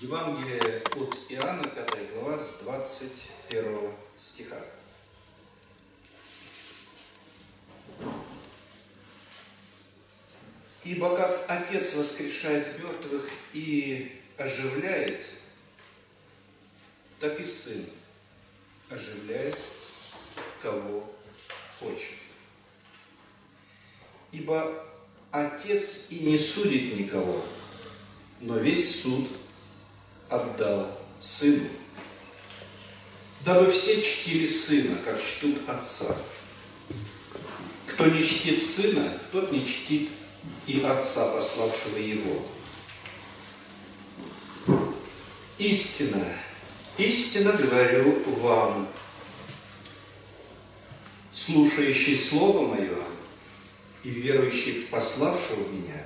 Евангелие от Иоанна, 5 глава, с 21 стиха. Ибо как Отец воскрешает мертвых и оживляет, так и Сын оживляет, кого хочет. Ибо Отец и не судит никого, но весь суд отдал Сыну, дабы все чтили Сына, как чтут Отца. Кто не чтит Сына, тот не чтит и Отца, пославшего Его. Истина, истинно говорю вам, слушающий Слово Мое и верующий в пославшего Меня,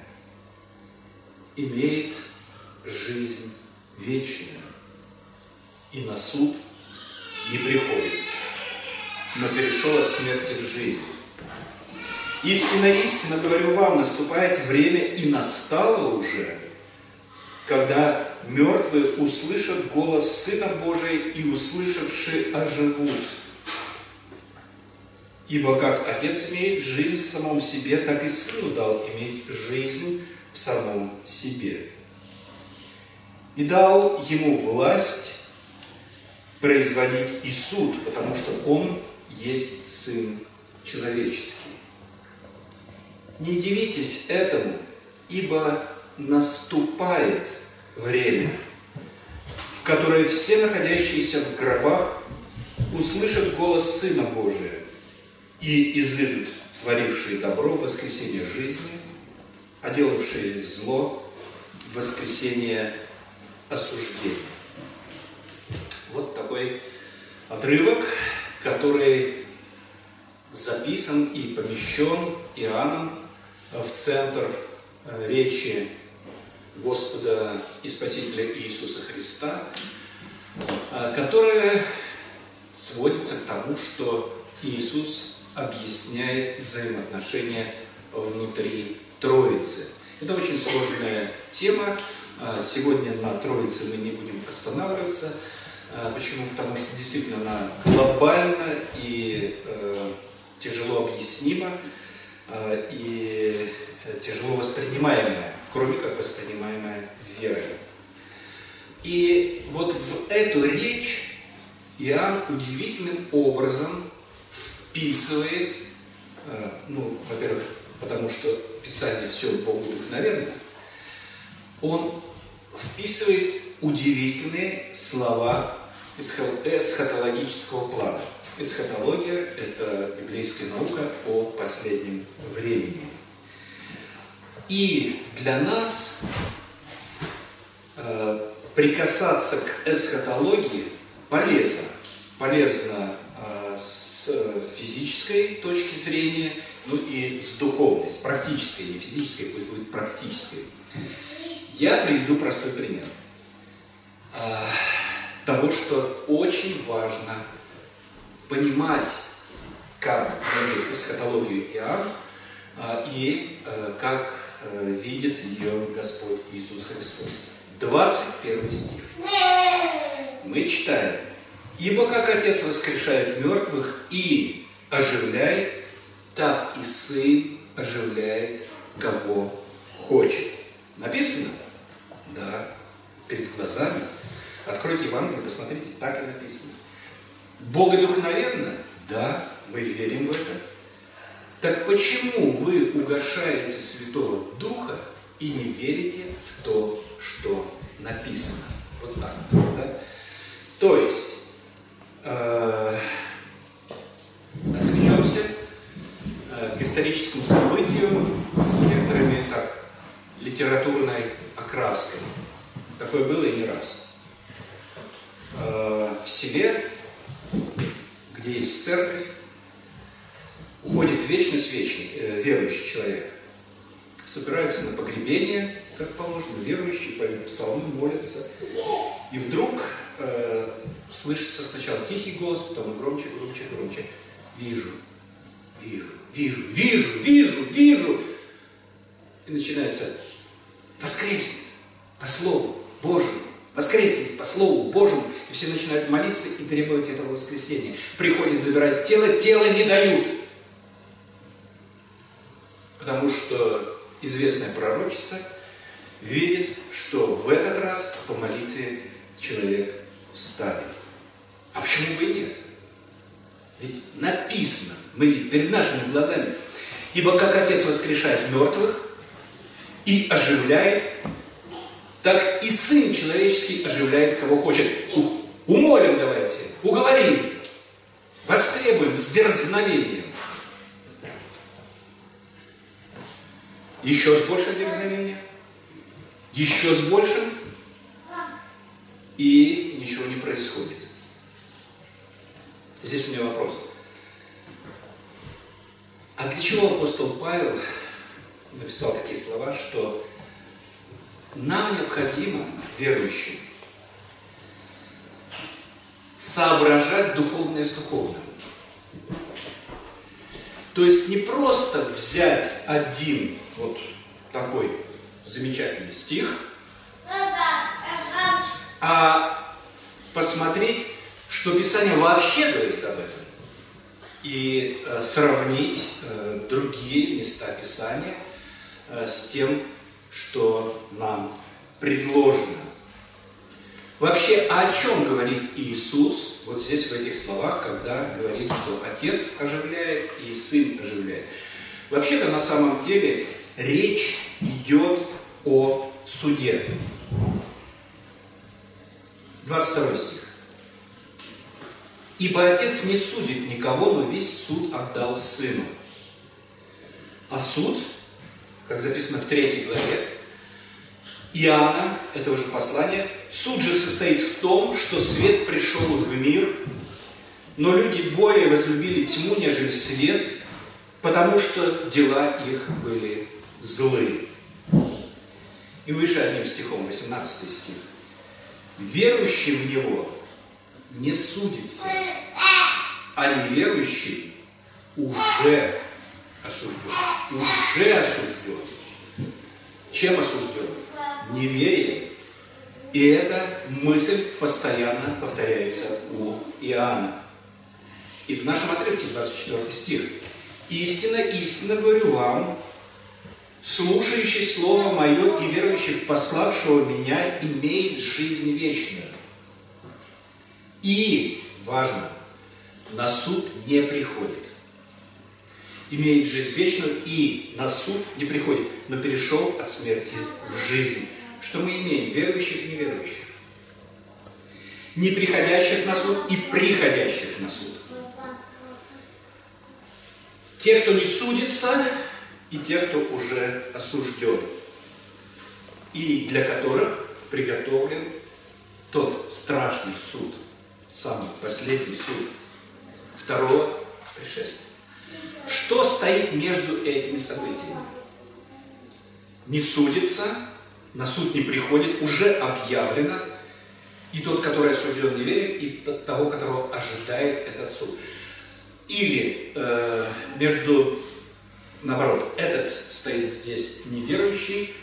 имеет жизнь вечную и на суд не приходит, но перешел от смерти в жизнь. Истинно, истинно говорю вам, наступает время и настало уже, когда мертвые услышат голос Сына Божия и услышавши оживут. Ибо как Отец имеет жизнь в самом себе, так и Сыну дал иметь жизнь в самом себе. И дал ему власть производить и суд, потому что он есть Сын человеческий. Не дивитесь этому, ибо наступает время, в которое все находящиеся в гробах услышат голос Сына Божия и изыдут творившие добро в воскресенье жизни, а делавшие зло в воскресенье осуждения. Вот такой отрывок, который записан и помещен Иоанном в центр э, речи Господа и Спасителя Иисуса Христа, э, которая сводится к тому, что Иисус объясняет взаимоотношения внутри Троицы. Это очень сложная тема. Э, сегодня на Троице мы не будем останавливаться. Почему? Потому что действительно она глобальна и тяжело объяснима. Э, и э, тяжело воспринимаемое, кроме как воспринимаемое верой. И вот в эту речь Иоанн удивительным образом вписывает, э, ну, во-первых, потому что Писание все Богу вдохновенно, он вписывает удивительные слова эсхатологического плана. Эсхатология – это библейская наука о последнем времени. И для нас э, прикасаться к эсхатологии полезно. Полезно э, с физической точки зрения, ну и с духовной, с практической, не физической, пусть будет практической. Я приведу простой пример э, того, что очень важно понимать, как видит эсхатологию Иоанн а, и э, как видит ее Господь Иисус Христос. 21 стих. Мы читаем. «Ибо как Отец воскрешает мертвых и оживляет, так и Сын оживляет, кого хочет». Написано? Да. Перед глазами. Откройте Евангелие, посмотрите, так и написано. Богодухновенно? Да, мы верим в это. Так почему вы угошаете Святого Духа и не верите в то, что написано? Вот так. Да? То есть, э, отвлечемся э, к историческому событию с некоторыми так, литературной окраской. Такое было и не раз. Э, в селе где есть церковь, уходит вечность вечный, э, верующий человек. Собираются на погребение, как положено, верующие, поют псалмы, молятся. И вдруг э, слышится сначала тихий голос, потом громче, громче, громче. Вижу, вижу, вижу, вижу, вижу, вижу. И начинается воскреснет по Слову Божьему, воскреснет по Слову Божьему, и все начинают молиться и требовать этого воскресения. Приходит забирать тело, тело не дают. Потому что известная пророчица видит, что в этот раз по молитве человек встанет. А почему бы и нет? Ведь написано, мы перед нашими глазами, ибо как Отец воскрешает мертвых и оживляет, так и Сын человеческий оживляет, кого хочет. Умолим давайте, уговорим, востребуем с дерзновением. Еще с большим дерзновением, еще с большим, и ничего не происходит. Здесь у меня вопрос. А для чего апостол Павел написал такие слова, что нам необходимо, верующим, соображать духовное с духовным. То есть не просто взять один вот такой замечательный стих, а посмотреть, что Писание вообще говорит об этом, и э, сравнить э, другие места Писания э, с тем, что нам предложено. Вообще, о чем говорит Иисус вот здесь, в этих словах, когда говорит, что Отец оживляет и Сын оживляет? Вообще-то, на самом деле, речь идет о суде. 22 стих. Ибо Отец не судит никого, но весь суд отдал Сыну. А суд, как записано в третьей главе, Иоанна, это уже послание, суд же состоит в том, что свет пришел в мир, но люди более возлюбили тьму, нежели свет, потому что дела их были злые. И выше одним стихом, 18 стих. Верующий в Него не судится, а неверующий уже осужден. Уже осужден. Чем осужден? Неверием. И эта мысль постоянно повторяется у Иоанна. И в нашем отрывке 24 стих. «Истина, истинно говорю вам, слушающий Слово Мое и верующий в пославшего Меня имеет жизнь вечную. И, важно, на суд не приходит. Имеет жизнь вечную и на суд не приходит, но перешел от смерти в жизнь. Что мы имеем? Верующих и неверующих. Не приходящих на суд и приходящих на суд. Те, кто не судится, и те, кто уже осужден, и для которых приготовлен тот страшный суд, самый последний суд второго пришествия. Что стоит между этими событиями? Не судится, на суд не приходит, уже объявлено, и тот, который осужден неверен, и того, которого ожидает этот суд. Или э, между наоборот, этот стоит здесь неверующий,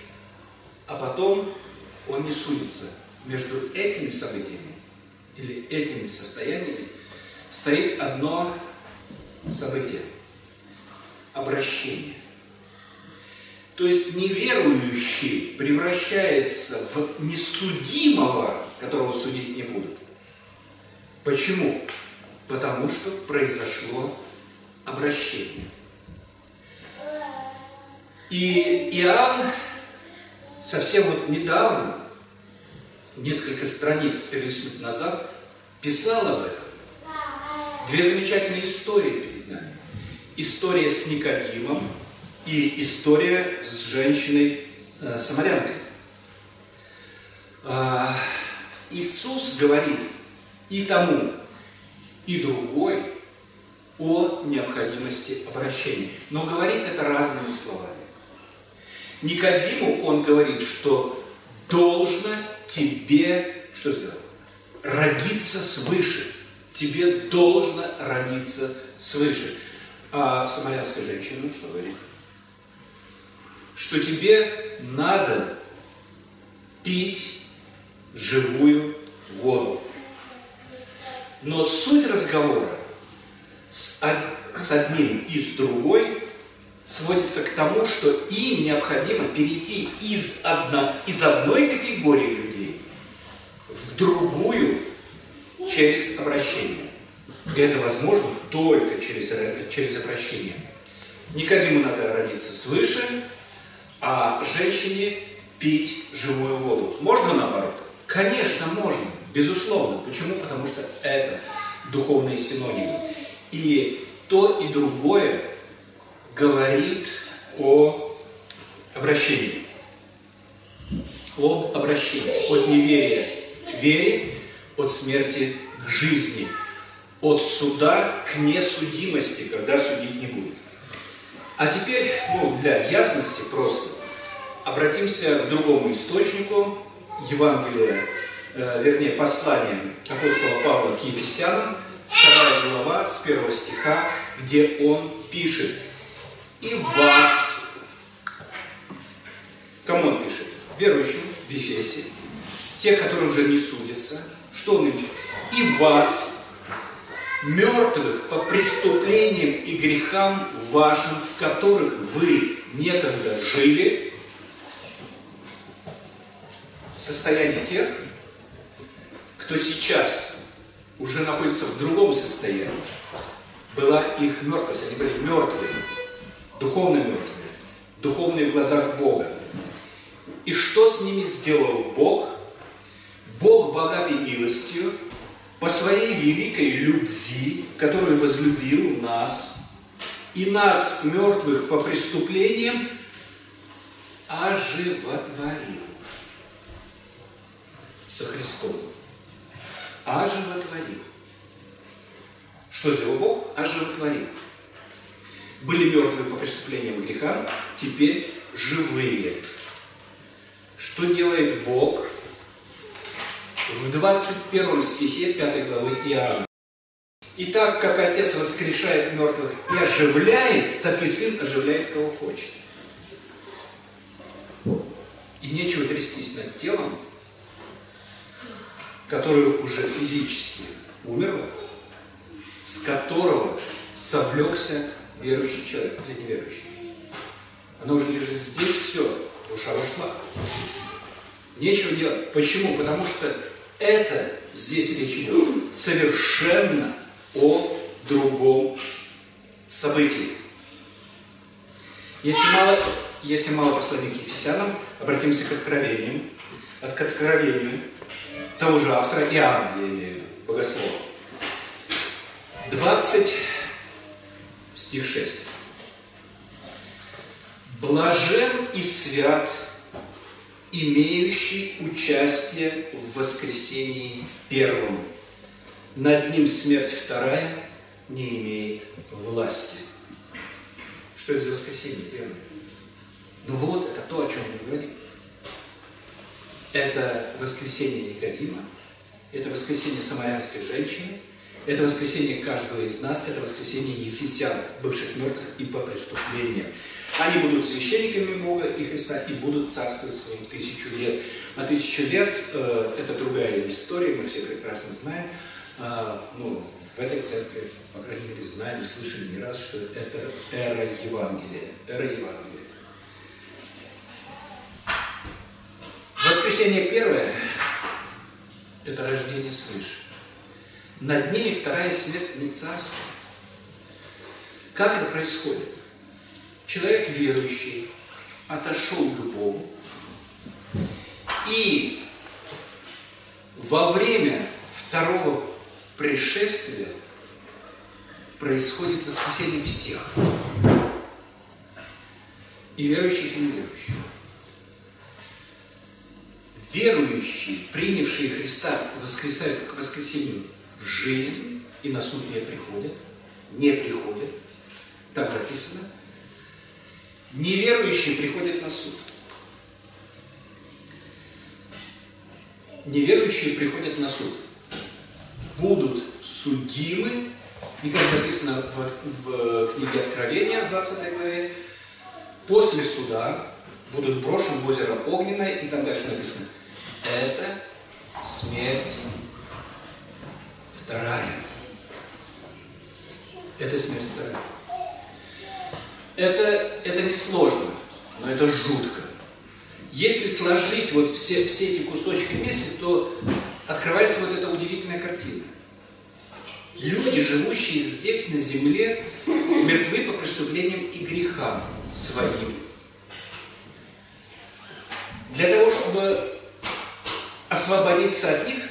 а потом он не судится. Между этими событиями или этими состояниями стоит одно событие – обращение. То есть неверующий превращается в несудимого, которого судить не будут. Почему? Потому что произошло обращение – и Иоанн совсем вот недавно, несколько страниц перелистнуть назад, писал об этом. Две замечательные истории перед нами. История с Никодимом и история с женщиной-самарянкой. Э, а, Иисус говорит и тому, и другой о необходимости обращения. Но говорит это разными словами. Никодиму он говорит, что должно тебе, что сделать? Родиться свыше. Тебе должно родиться свыше. А самарянская женщина что говорит? Что тебе надо пить живую воду. Но суть разговора с, с одним и с другой сводится к тому, что им необходимо перейти из, одно, из одной категории людей в другую через обращение. И это возможно только через, через обращение. Никодиму надо родиться свыше, а женщине пить живую воду. Можно наоборот? Конечно, можно, безусловно. Почему? Потому что это духовные синонимы. И то и другое говорит о обращении. Об обращении. От неверия к вере, от смерти к жизни. От суда к несудимости, когда судить не будут. А теперь, ну, для ясности просто, обратимся к другому источнику, Евангелия, э, вернее, послание апостола Павла к Ефесянам, вторая глава, с первого стиха, где он пишет, «И вас...» Кому он пишет? Верующим в Ефесе, те, которые уже не судятся. Что он им пишет? «И вас, мертвых по преступлениям и грехам вашим, в которых вы некогда жили, состояние тех, кто сейчас уже находится в другом состоянии, была их мертвость, они были мертвые, духовно мертвые, духовные в глазах Бога. И что с ними сделал Бог? Бог богатой милостью, по своей великой любви, которую возлюбил нас, и нас, мертвых по преступлениям, оживотворил со Христом. Оживотворил. Что сделал Бог? Оживотворил. Были мертвые по преступлениям и грехам, теперь живые. Что делает Бог? В 21 стихе 5 главы Иоанна. И так как Отец воскрешает мертвых и оживляет, так и Сын оживляет, кого хочет. И нечего трястись над телом, которое уже физически умерло, с которого совлекся верующий человек или неверующий. Оно уже лежит здесь, все, душа ушла. Нечего делать. Почему? Потому что это здесь речь идет совершенно о другом событии. Если мало, если мало послания к Ефесянам, обратимся к откровениям. От к откровению того же автора Иоанна, богослова. 20 стих 6. Блажен и свят, имеющий участие в воскресении первом. Над ним смерть вторая не имеет власти. Что это за воскресенье первое? Ну вот, это то, о чем мы говорим. Это воскресенье Никодима, это воскресенье самарянской женщины, это воскресенье каждого из нас, это воскресенье Ефесян, бывших мертвых и по преступлениям. Они будут священниками Бога и Христа и будут царствовать своим тысячу лет. А тысячу лет э, это другая история, мы все прекрасно знаем. Э, ну, в этой церкви, по крайней мере, знаем и слышали не раз, что это эра Евангелия. Эра Евангелия. Воскресенье первое – это рождение свыше. Над ними вторая смерть не царство. Как это происходит? Человек верующий отошел к Богу, и во время второго пришествия происходит воскресение всех. И верующих, и неверующих верующие, принявшие Христа, воскресают к воскресению в жизнь и на суд не приходят, не приходят, так записано. Неверующие приходят на суд. Неверующие приходят на суд. Будут судимы, и как записано в, в книге Откровения, в 20 главе, после суда будут брошены в озеро Огненное, и там дальше написано – это смерть вторая. Это смерть вторая. Это, это не сложно, но это жутко. Если сложить вот все, все эти кусочки вместе, то открывается вот эта удивительная картина. Люди, живущие здесь, на земле, мертвы по преступлениям и грехам своим. Для того, чтобы освободиться от них,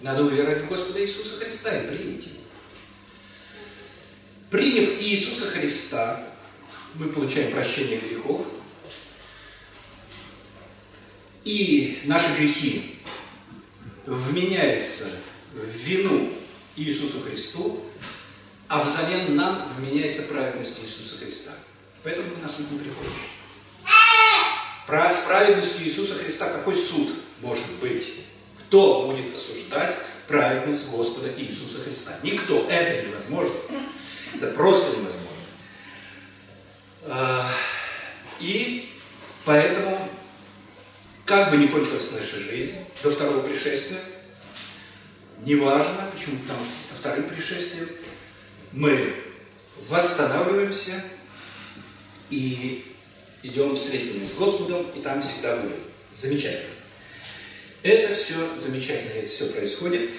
надо уверовать в Господа Иисуса Христа и принять его. Приняв Иисуса Христа, мы получаем прощение грехов, и наши грехи вменяются в вину Иисусу Христу, а взамен нам вменяется праведность Иисуса Христа. Поэтому мы на суд не приходим. Про с праведностью Иисуса Христа какой суд может быть? Кто будет осуждать праведность Господа Иисуса Христа? Никто. Это невозможно. Это просто невозможно. А, и поэтому, как бы ни кончилась наша жизнь до второго пришествия, неважно, почему, потому что со вторым пришествием мы восстанавливаемся и идем встретимся с Господом, и там всегда будем. Замечательно. Это все замечательно, это все происходит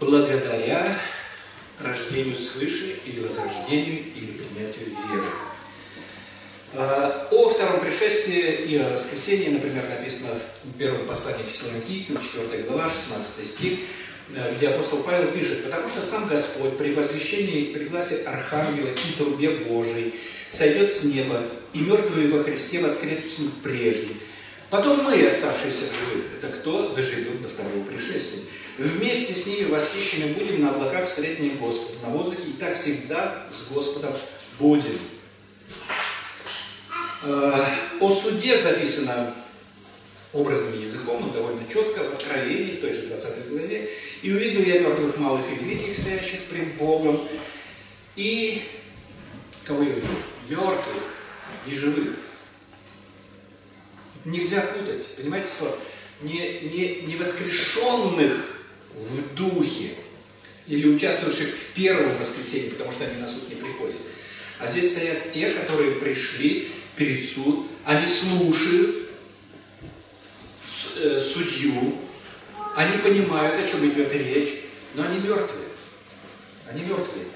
благодаря рождению свыше или возрождению или принятию веры. А, о втором пришествии и о воскресении, например, написано в первом послании Фессалоникийцам, 4 глава, 16 стих, э, где апостол Павел пишет, «Потому что сам Господь при возвещении и при гласе Архангела и трубе Божией сойдет с неба, и мертвые во Христе воскреснут прежде. Потом мы, оставшиеся в живых, это кто доживет до второго пришествия. Вместе с ними восхищены будем на облаках встретения Господа, на воздухе, и так всегда с Господом будем. Э, о суде записано образным языком, он довольно четко, в Откровении, той же 20 главе. «И увидел я мертвых малых и великих, стоящих пред Богом, и кого я увидел? Мертвых, не живых. Нельзя путать, понимаете слово? Не, не, не воскрешенных в духе, или участвующих в первом воскресенье, потому что они на суд не приходят. А здесь стоят те, которые пришли перед суд, они слушают э, судью, они понимают, о чем идет речь, но они мертвые. Они мертвые.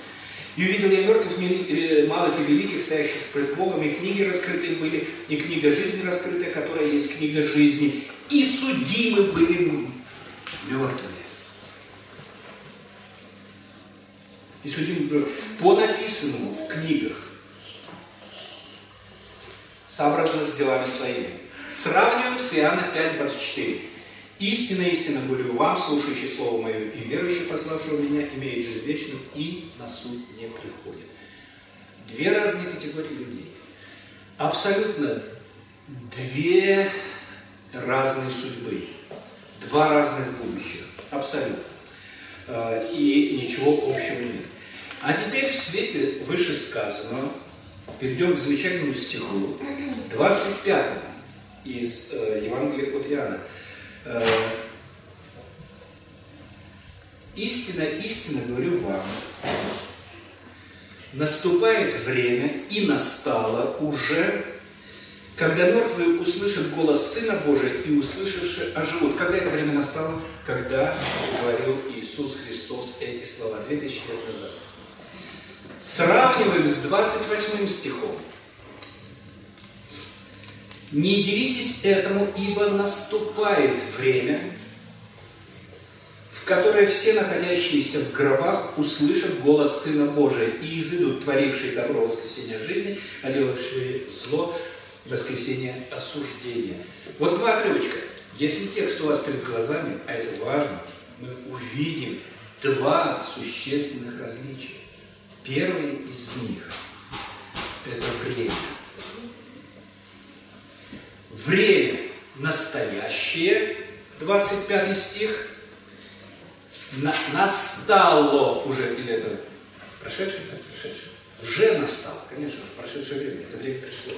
И увидел я мертвых, э, малых и великих, стоящих пред Богом, и книги раскрыты были, и книга жизни раскрытая, которая есть книга жизни. И судимы были мертвые. И судимы были по написанному в книгах сообразно с делами своими. Сравниваем с Иоанна 5.24. Истина, истина говорю вам, слушающий Слово Мое и верующий, пославшего меня, имеет жизнь вечную и на суд не приходит. Две разные категории людей. Абсолютно две разные судьбы. Два разных будущих. Абсолютно. А, и ничего общего нет. А теперь в свете вышесказанного перейдем к замечательному стиху, 25 из э, Евангелия от Иоанна. Э, истина, истина говорю вам, наступает время и настало уже, когда мертвые услышат голос Сына Божия и услышавши оживут. Когда это время настало? Когда говорил Иисус Христос эти слова 2000 лет назад. Сравниваем с 28 стихом. Не деритесь этому, ибо наступает время, в которое все находящиеся в гробах услышат голос Сына Божия и изыдут творившие добро воскресения жизни, а делавшие зло воскресения осуждения. Вот два отрывочка. Если текст у вас перед глазами, а это важно, мы увидим два существенных различия. Первый из них – это время. Время настоящее, 25 стих, на, настало уже, или это прошедшее, да, прошедшее, уже настало, конечно, прошедшее время, это время пришло.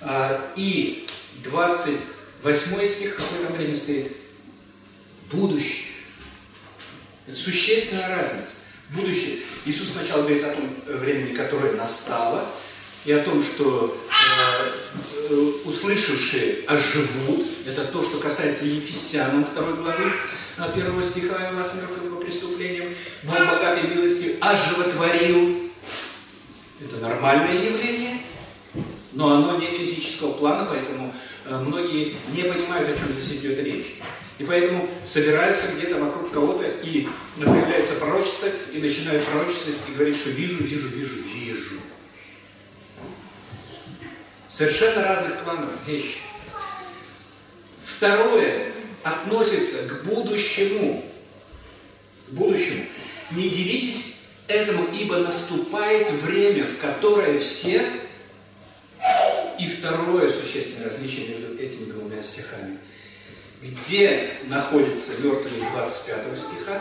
А, и 28 стих, какое там время стоит? будущее. Это существенная разница. Будущее. Иисус сначала говорит о том времени, которое настало, и о том, что э, услышавшие оживут. Это то, что касается Ефесянам 2 главы, 1 стиха, и вас мертвых по преступлениям. Бог богатой милости оживотворил. Это нормальное явление, но оно не физического плана, поэтому э, многие не понимают, о чем здесь идет речь. И поэтому собираются где-то вокруг кого-то, и появляется пророчица, и начинают пророчествовать, и говорить, что вижу, вижу, вижу, вижу. Совершенно разных планов вещи. Второе относится к будущему. К будущему. Не дивитесь этому, ибо наступает время, в которое все... И второе существенное различие между этими двумя стихами – где находится мертвый 25 стиха?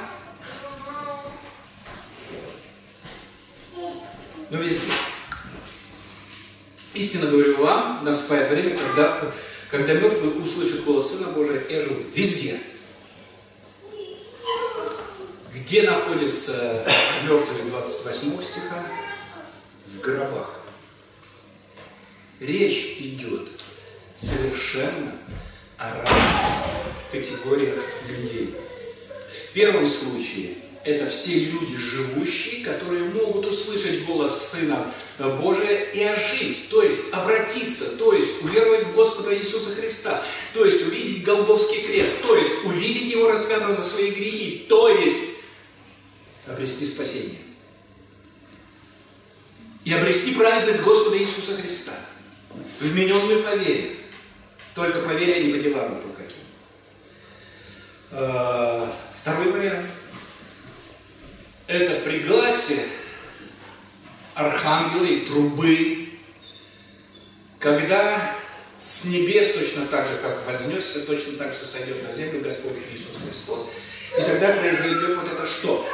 Но везде. Истинно говорю вам, наступает время, когда, когда мертвые услышат голос Сына Божия и живут. Везде. Где находится мертвые 28 стиха? В гробах. Речь идет совершенно о разных категориях людей. В первом случае это все люди живущие, которые могут услышать голос Сына Божия и ожить, то есть обратиться, то есть уверовать в Господа Иисуса Христа, то есть увидеть Голговский крест, то есть увидеть Его распятого за свои грехи, то есть обрести спасение. И обрести праведность Господа Иисуса Христа, вмененную по вере. Только по вере, а не по делам по каким. А, второй вариант. Это пригласие архангела и трубы, когда с небес точно так же, как вознесся, точно так же сойдет на землю Господь Иисус Христос. И тогда произойдет вот это что?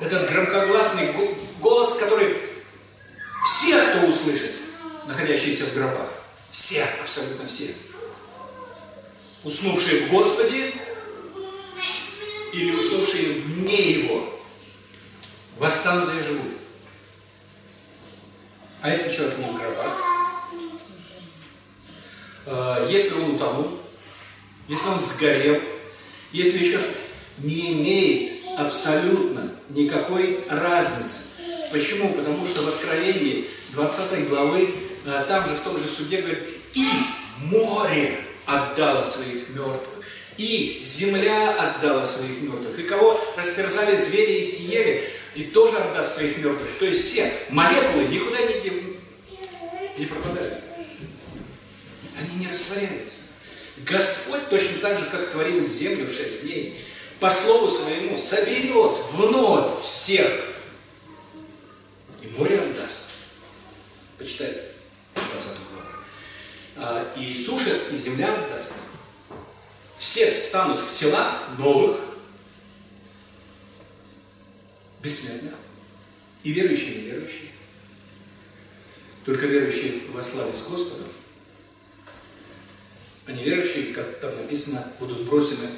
Этот громкогласный голос, который все, кто услышит, находящиеся в гробах, все, абсолютно все, уснувшие в Господе или уснувшие вне Его, восстанут и живут. А если человек не в гробах? А, если он утонул, если он сгорел, если еще что не имеет абсолютно никакой разницы. Почему? Потому что в Откровении 20 главы, а, там же в том же суде говорит, и море отдала своих мертвых, и земля отдала своих мертвых, и кого растерзали звери и съели, и тоже отдаст своих мертвых. То есть все молекулы никуда не, не пропадают. Они не растворяются. Господь точно так же, как творил землю в шесть дней, по слову своему соберет вновь всех и море отдаст. Почитайте 20 а, и суша, и земля даст. Все встанут в тела новых, бессмертных, и верующие, и неверующие. Только верующие во славе с Господом, а неверующие, как там написано, будут брошены,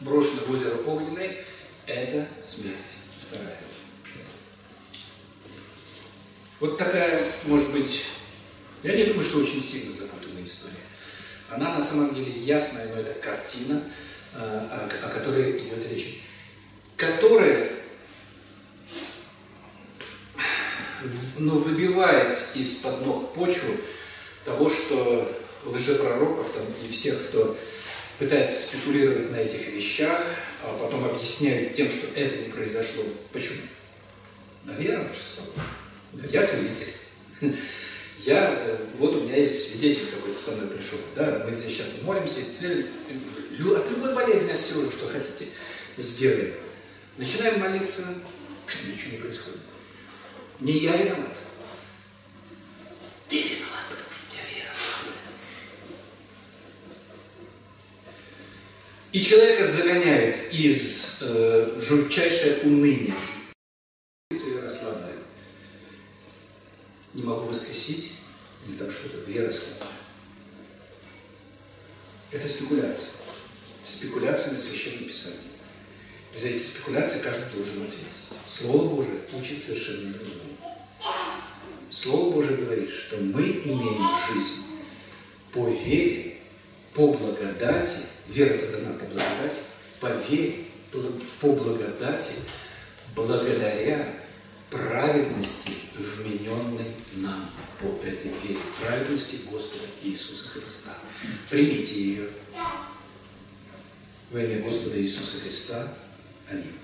брошены в озеро огненное, это смерть вторая. Вот такая, может быть, я не думаю, что очень сильно история. Она на самом деле ясная, но это картина, а, о которой идет речь, которая ну, выбивает из-под ног почву того, что лжепророков там, и всех, кто пытается спекулировать на этих вещах, а потом объясняют тем, что это не произошло. Почему? Наверное, что я целитель. Я, э, вот у меня есть свидетель какой-то со мной пришел, да, мы здесь сейчас молимся, и цель, от любой болезни, от всего, что хотите, сделаем. Начинаем молиться, ничего не происходит. Не я виноват. Ты виноват, потому что у тебя вера. И человека загоняют из э, жутчайшее уныние. расслабляют. Не могу воскресить, или слабая. Это спекуляция. Спекуляция на священном писании. За эти спекуляции каждый должен ответить. Слово Божие учит совершенно другому. Слово Божие говорит, что мы имеем жизнь по вере, по благодати, вера дана по благодати, по вере, по благодати, благодаря праведности, вмененной нам по этой вере, праведности Господа Иисуса Христа. Примите ее во имя Господа Иисуса Христа. Аминь.